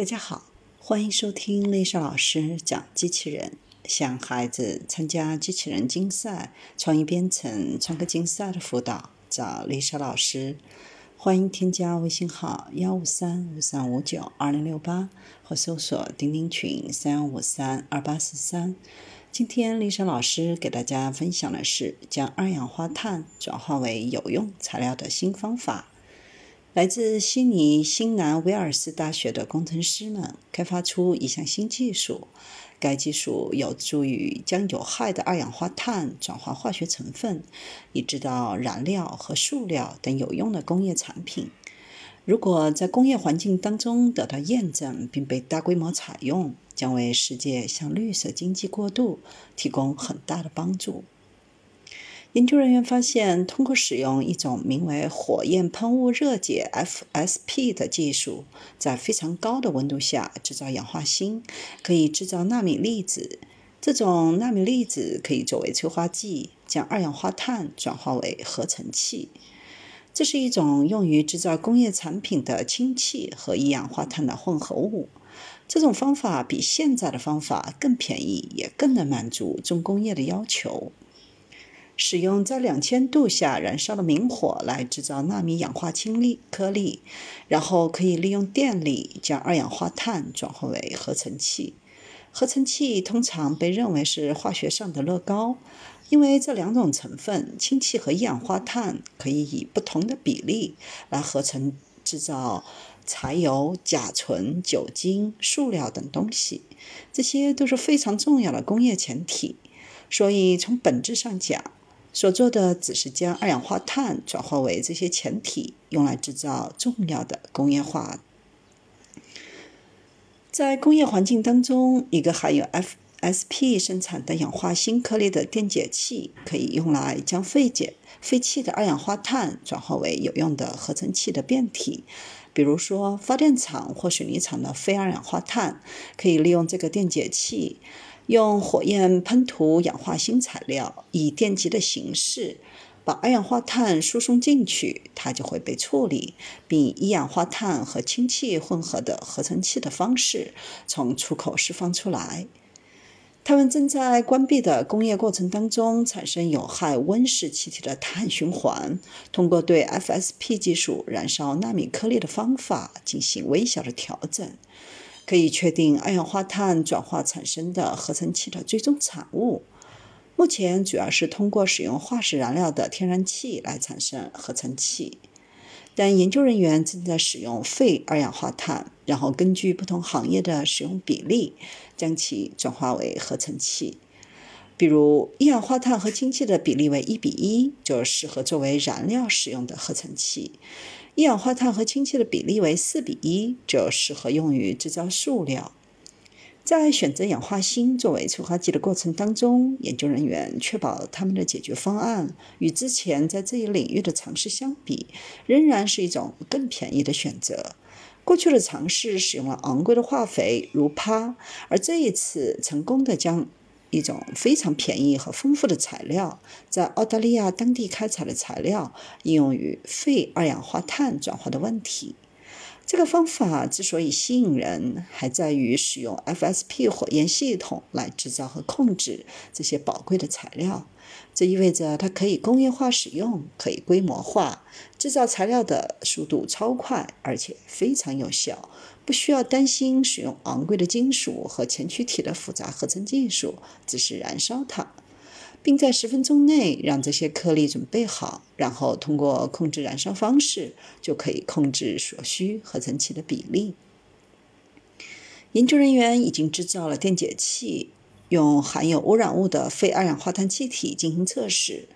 大家好，欢迎收听丽莎老师讲机器人。想孩子参加机器人竞赛、创意编程、创客竞赛的辅导，找丽莎老师。欢迎添加微信号幺五三五三五九二零六八，或搜索钉钉群三幺五三二八四三。今天丽莎老师给大家分享的是将二氧化碳转化为有用材料的新方法。来自悉尼新南威尔士大学的工程师们开发出一项新技术，该技术有助于将有害的二氧化碳转化化学成分，以制造燃料和塑料等有用的工业产品。如果在工业环境当中得到验证并被大规模采用，将为世界向绿色经济过渡提供很大的帮助。研究人员发现，通过使用一种名为火焰喷雾热解 （FSP） 的技术，在非常高的温度下制造氧化锌，可以制造纳米粒子。这种纳米粒子可以作为催化剂，将二氧化碳转化为合成气。这是一种用于制造工业产品的氢气和一氧化碳的混合物。这种方法比现在的方法更便宜，也更能满足重工业的要求。使用在两千度下燃烧的明火来制造纳米氧化氢粒颗粒，然后可以利用电力将二氧化碳转化为合成气。合成气通常被认为是化学上的乐高，因为这两种成分氢气和一氧化碳可以以不同的比例来合成制造柴油、甲醇、酒精、塑料等东西，这些都是非常重要的工业前体。所以从本质上讲，所做的只是将二氧化碳转化为这些前体，用来制造重要的工业化。在工业环境当中，一个含有 FSP 生产的氧化锌颗粒的电解器，可以用来将废解废弃的二氧化碳转化为有用的合成气的变体。比如说，发电厂或水泥厂的废二氧化碳，可以利用这个电解器。用火焰喷涂氧化锌材料，以电极的形式把二氧化碳输送进去，它就会被处理，并以一氧化碳和氢气混合的合成气的方式从出口释放出来。它们正在关闭的工业过程当中产生有害温室气体的碳循环，通过对 FSP 技术燃烧纳米颗粒的方法进行微小的调整。可以确定二氧化碳转化产生的合成气的最终产物。目前主要是通过使用化石燃料的天然气来产生合成气，但研究人员正在使用废二氧化碳，然后根据不同行业的使用比例，将其转化为合成气。比如，一氧化碳和氢气的比例为一比一，就适合作为燃料使用的合成气。一氧化碳和氢气的比例为四比一，就适合用于制造塑料。在选择氧化锌作为催化剂的过程当中，研究人员确保他们的解决方案与之前在这一领域的尝试相比，仍然是一种更便宜的选择。过去的尝试使用了昂贵的化肥，如钯，而这一次成功的将。一种非常便宜和丰富的材料，在澳大利亚当地开采的材料，应用于废二氧化碳转化的问题。这个方法之所以吸引人，还在于使用 FSP 火焰系统来制造和控制这些宝贵的材料。这意味着它可以工业化使用，可以规模化制造材料的速度超快，而且非常有效，不需要担心使用昂贵的金属和前驱体的复杂合成技术，只是燃烧它。并在十分钟内让这些颗粒准备好，然后通过控制燃烧方式，就可以控制所需合成气的比例。研究人员已经制造了电解器，用含有污染物的废二氧化碳气体进行测试，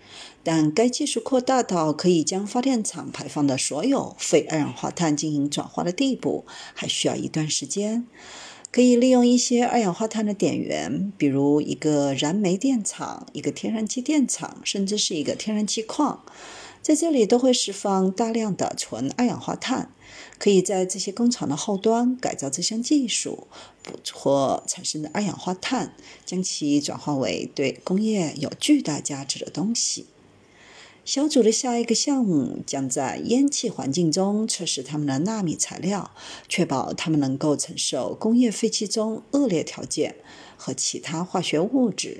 但该技术扩大到可以将发电厂排放的所有废二氧化碳进行转化的地步，还需要一段时间。可以利用一些二氧化碳的点源，比如一个燃煤电厂、一个天然气电厂，甚至是一个天然气矿，在这里都会释放大量的纯二氧化碳。可以在这些工厂的后端改造这项技术，捕捉产生的二氧化碳，将其转化为对工业有巨大价值的东西。小组的下一个项目将在烟气环境中测试他们的纳米材料，确保他们能够承受工业废气中恶劣条件和其他化学物质。